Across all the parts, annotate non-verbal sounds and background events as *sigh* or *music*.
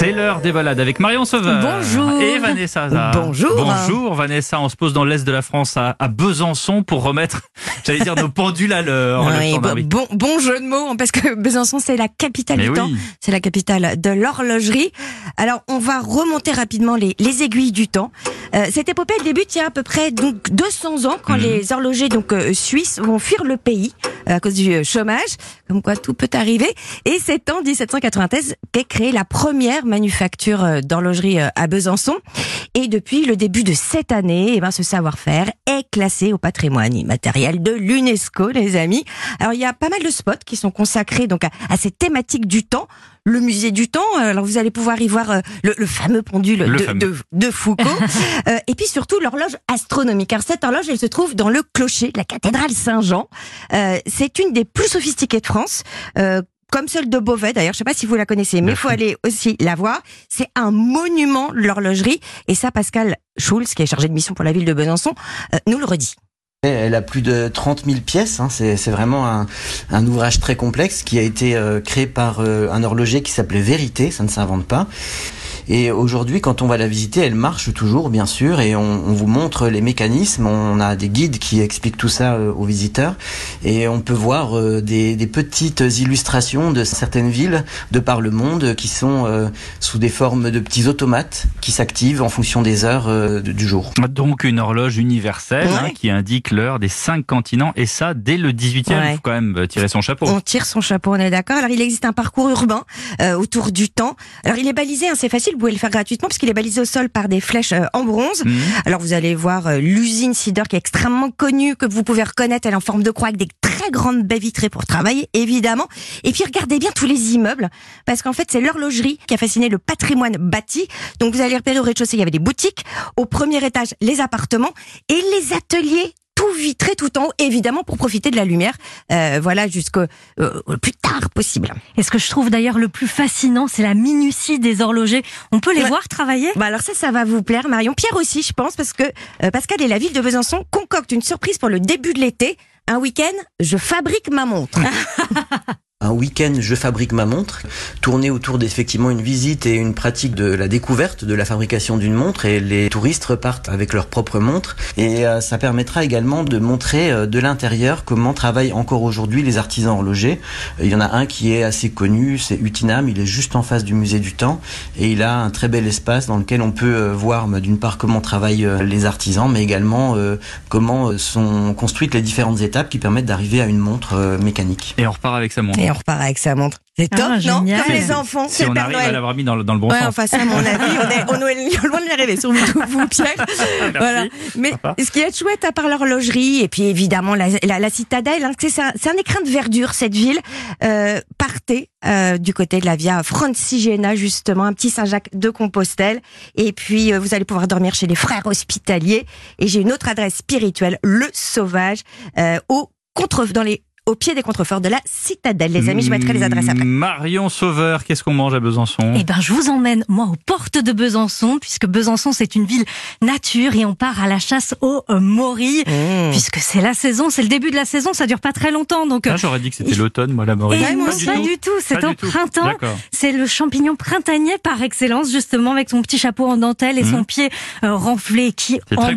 C'est l'heure des balades avec Marion Sauveur. Bonjour. Et Vanessa Hazard. Bonjour. Bonjour Vanessa. On se pose dans l'est de la France à, à Besançon pour remettre, *laughs* j'allais dire, nos pendules à l'heure. Oui, bon, bon, bon jeu de mots, hein, parce que *laughs* Besançon, c'est la capitale Mais du oui. temps, c'est la capitale de l'horlogerie. Alors, on va remonter rapidement les, les aiguilles du temps. Euh, cette épopée elle débute il y a à peu près donc 200 ans, quand Mhm. les horlogers donc euh, suisses vont fuir le pays euh, à cause du euh, chômage, comme quoi tout peut arriver. Et c'est en 1793 qu'est créée la première manufacture d'horlogerie à Besançon. Et depuis le début de cette année, eh ben, ce savoir-faire est classé au patrimoine immatériel de l'UNESCO, les amis. Alors, il y a pas mal de spots qui sont consacrés donc à, à cette thématique du temps. Le musée du temps, alors vous allez pouvoir y voir le, le fameux pendule Le de, fameux. de, de Foucault, *laughs* Euh, et puis surtout l'horloge astronomique. Alors cette horloge, elle se trouve dans le clocher de la cathédrale Saint-Jean. Euh, c'est une des plus sophistiquées de France. euh, comme celle de Beauvais d'ailleurs, je sais pas si vous la connaissez, mais il faut aller aussi la voir. C'est un monument de l'horlogerie et ça Pascal Schulz, qui est chargé de mission pour la ville de Besançon, nous le redit. Elle a plus de 30 000 pièces. hein. C'est c'est vraiment un, un ouvrage très complexe qui a été euh, créé par euh, un horloger qui s'appelait Vérité. Ça ne s'invente pas. Et aujourd'hui, quand on va la visiter, elle marche toujours, bien sûr, et on, on vous montre les mécanismes. On a des guides qui expliquent tout ça euh, aux visiteurs, et on peut voir euh, des, des petites illustrations de certaines villes de par le monde qui sont euh, sous des formes de petits automates qui s'activent en fonction des heures du jour. Donc une horloge universelle hein, qui indique l'heure des cinq continents et ça dès le 18e. Il faut quand même tirer son chapeau. On tire son chapeau, on est d'accord. Alors il existe un parcours urbain euh, autour du temps. Alors il est balisé, hein, c'est facile, vous pouvez le faire gratuitement parce qu'il est balisé au sol par des flèches euh, en bronze. Mhm. Alors vous allez voir euh, l'usine Sidor qui est extrêmement connue, que vous pouvez reconnaître, elle est en forme de croix avec des très grandes baies vitrées pour travailler, évidemment. Et puis regardez bien tous les immeubles, parce qu'en fait c'est l'horlogerie qui a fasciné le patrimoine bâti. Donc vous allez repérer au rez-de-chaussée, il y avait des boutiques, au premier étage les appartements et les ateliers tout vitré tout en haut, évidemment pour profiter de la lumière, euh, voilà jusqu'au euh, plus tard possible. Et ce que je trouve d'ailleurs le plus fascinant, c'est la minutie des horlogers. On peut les Ouais. voir travailler? Bah alors ça, ça va vous plaire, Marion. Pierre aussi, je pense, parce que euh, Pascal et la ville de Besançon concoctent une surprise pour le début de l'été. Un week-end, je fabrique ma montre. *laughs* un week-end je fabrique ma montre, tourné autour d'effectivement une visite et une pratique de la découverte de la fabrication d'une montre et les touristes repartent avec leur propre montre et euh, ça permettra également de montrer euh, de l'intérieur comment travaillent encore aujourd'hui les artisans horlogers. Euh, Il y en a un qui est assez connu, c'est Utinam, il est juste en face du musée du temps et il a un très bel espace dans lequel on peut voir bah, d'une part comment travaillent les artisans mais également comment sont construites les différentes étapes qui permettent d'arriver à une montre mécanique. Et on repart avec sa montre. Et on repart avec sa montre. C'est top, Ah, non génial. Comme les enfants, Si c'est le on Père arrive à l'avoir mis dans le, dans le bon Ouais, sens. enfin ça, à mon avis, on est, on est *laughs* loin de y arriver, surtout vous, Pierre. *laughs* Voilà. Mais ce qui est chouette, à part l'horlogerie, et puis évidemment la, la, la citadelle, hein, c'est un, c'est un écrin de verdure, cette ville. Euh, partez euh, du côté de la Via Francigena, justement, un petit Saint-Jacques de Compostelle. Et puis, euh, vous allez pouvoir dormir chez les frères hospitaliers. Et j'ai une autre adresse spirituelle, Le Sauvage, euh, au contre, dans les, au pied des contreforts de la citadelle. Les amis, je mettrai les adresses après. Marion Sauveur, qu'est-ce qu'on mange à Besançon? Eh ben, je vous emmène, moi, aux portes de Besançon, puisque Besançon, c'est une ville nature et on part à la chasse aux euh, morilles, Mmh. puisque c'est la saison, c'est le début de la saison, ça dure pas très longtemps, donc... euh, Ah, J'aurais dit que c'était l'automne, moi, la morille. et moi non, pas du tout, c'est au printemps. C'est le champignon printanier par excellence, justement, avec son petit chapeau en dentelle et son pied euh, renflé qui embaume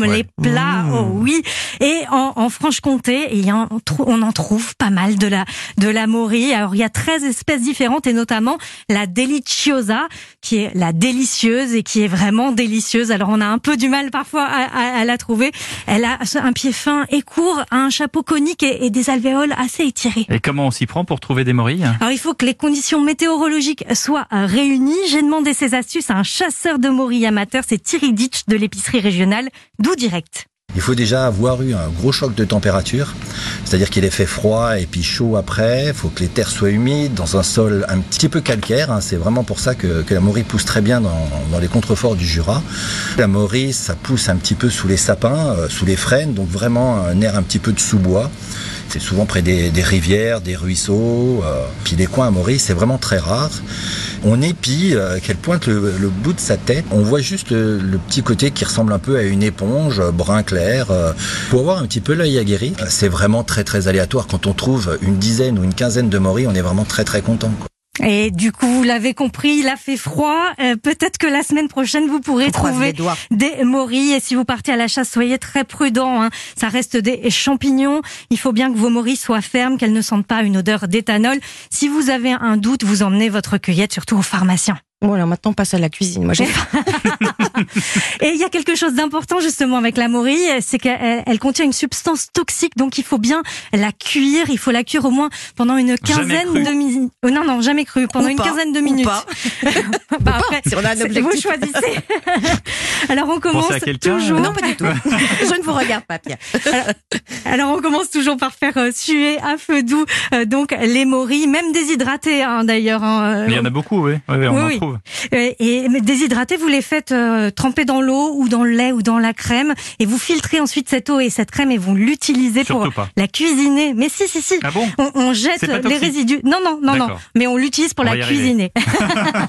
goûteux, ouais. les plats. Mhm. Oh oui. Et en, en Franche-Comté, il y a un- on trou- on en trouve pas mal de la de la morille. Alors il y a 13 espèces différentes et notamment la deliciosa qui est la délicieuse et qui est vraiment délicieuse. Alors on a un peu du mal parfois à, à- à la trouver. Elle a un pied fin et court, un chapeau conique et, et des alvéoles assez étirées. Et comment on s'y prend pour trouver des morilles? Alors il faut que les conditions météorologiques soient réunies. J'ai demandé ces astuces à un chasseur de morilles amateur, c'est Thierry Ditch de l'épicerie régionale, d'où direct. Il faut déjà avoir eu un gros choc de température, c'est-à-dire qu'il ait fait froid et puis chaud après. Il faut que les terres soient humides, dans un sol un petit peu calcaire. hein. C'est vraiment pour ça que, la morille pousse très bien dans, les contreforts du Jura. La morille, ça pousse un petit peu sous les sapins, euh, sous les frênes, donc vraiment un air un petit peu de sous-bois. C'est souvent près des, des rivières, des ruisseaux. euh, puis les coins à morille, c'est vraiment très rare. On épie, euh, qu'elle pointe le, le bout de sa tête. On voit juste le, petit côté qui ressemble un peu à une éponge, euh, brun clair. euh, Faut avoir un petit peu l'œil aguerri. C'est vraiment très très aléatoire. Quand on trouve une dizaine ou une quinzaine de morilles, on est vraiment très très content. Et du coup, vous l'avez compris, il a fait froid. Euh, Peut-être que la semaine prochaine, vous pourrez On trouver des morilles. Et si vous partez à la chasse, soyez très prudents. hein. Ça reste des champignons. Il faut bien que vos morilles soient fermes, qu'elles ne sentent pas une odeur d'éthanol. Si vous avez un doute, vous emmenez votre cueillette surtout au pharmacien. Bon, alors maintenant, on passe à la cuisine. Moi, j'ai *laughs* Et il y a quelque chose d'important justement avec la morille, c'est qu'elle elle contient une substance toxique, donc il faut bien la cuire. Il faut la cuire au moins pendant une quinzaine de minutes. Oh, non, non, jamais cru. Pendant Ou une pas, quinzaine de ou minutes. pas. *laughs* Bah, après, si on a un objectif. vous choisissez. *laughs* Alors on commence toujours. Non, pas du tout. Je ne vous regarde pas, Pierre. Alors on commence toujours par faire euh, suer à feu doux euh, donc les morilles, même déshydratées hein, d'ailleurs. hein, euh, Mais il y en a beaucoup, oui. Oui, oui, on Oui, en oui. trouve. Euh, Et déshydratées, vous les faites euh, tremper dans l'eau ou dans le lait ou dans la crème et vous filtrez ensuite cette eau et cette crème et vous l'utilisez pour pas. la cuisiner. Mais si, si, si. Ah bon? On, on jette les résidus. Non, non, non, non. Mais on l'utilise pour On la cuisiner. *laughs*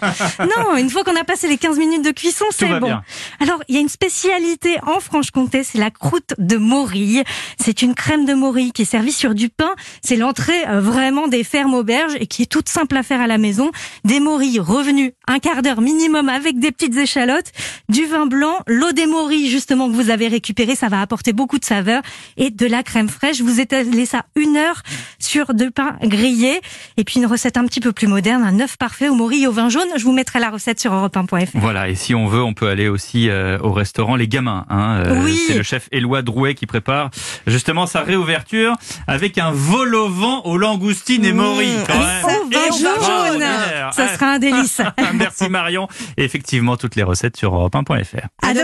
*laughs* non, une fois qu'on a passé les 15 minutes de cuisson, c'est bon. bien. Alors, il y a une spécialité en Franche-Comté, c'est la croûte de morille. C'est une crème de morille qui est servie sur du pain. C'est l'entrée euh, vraiment des fermes auberges et qui est toute simple à faire à la maison. Des morilles revenues un quart d'heure minimum avec des petites échalotes, du vin blanc, l'eau des morilles justement que vous avez récupéré, ça va apporter beaucoup de saveur et de la crème fraîche. Vous étalez ça une heure sur du pain grillé et puis une recette un petit peu plus moderne, un œuf parfait aux morilles au vin jaune. Je vous mettrai la recette sur europe1.fr. Voilà, et si on veut, on peut aller aussi euh, au restaurant Les Gamins. Hein, Euh, Oui. C'est le chef Éloi Drouet qui prépare justement sa réouverture avec un vol au vent aux langoustines et morilles. quand même. Jaune. Ça sera un délice. *laughs* Merci Marion. Et effectivement, toutes les recettes sur europe1.fr. À demain.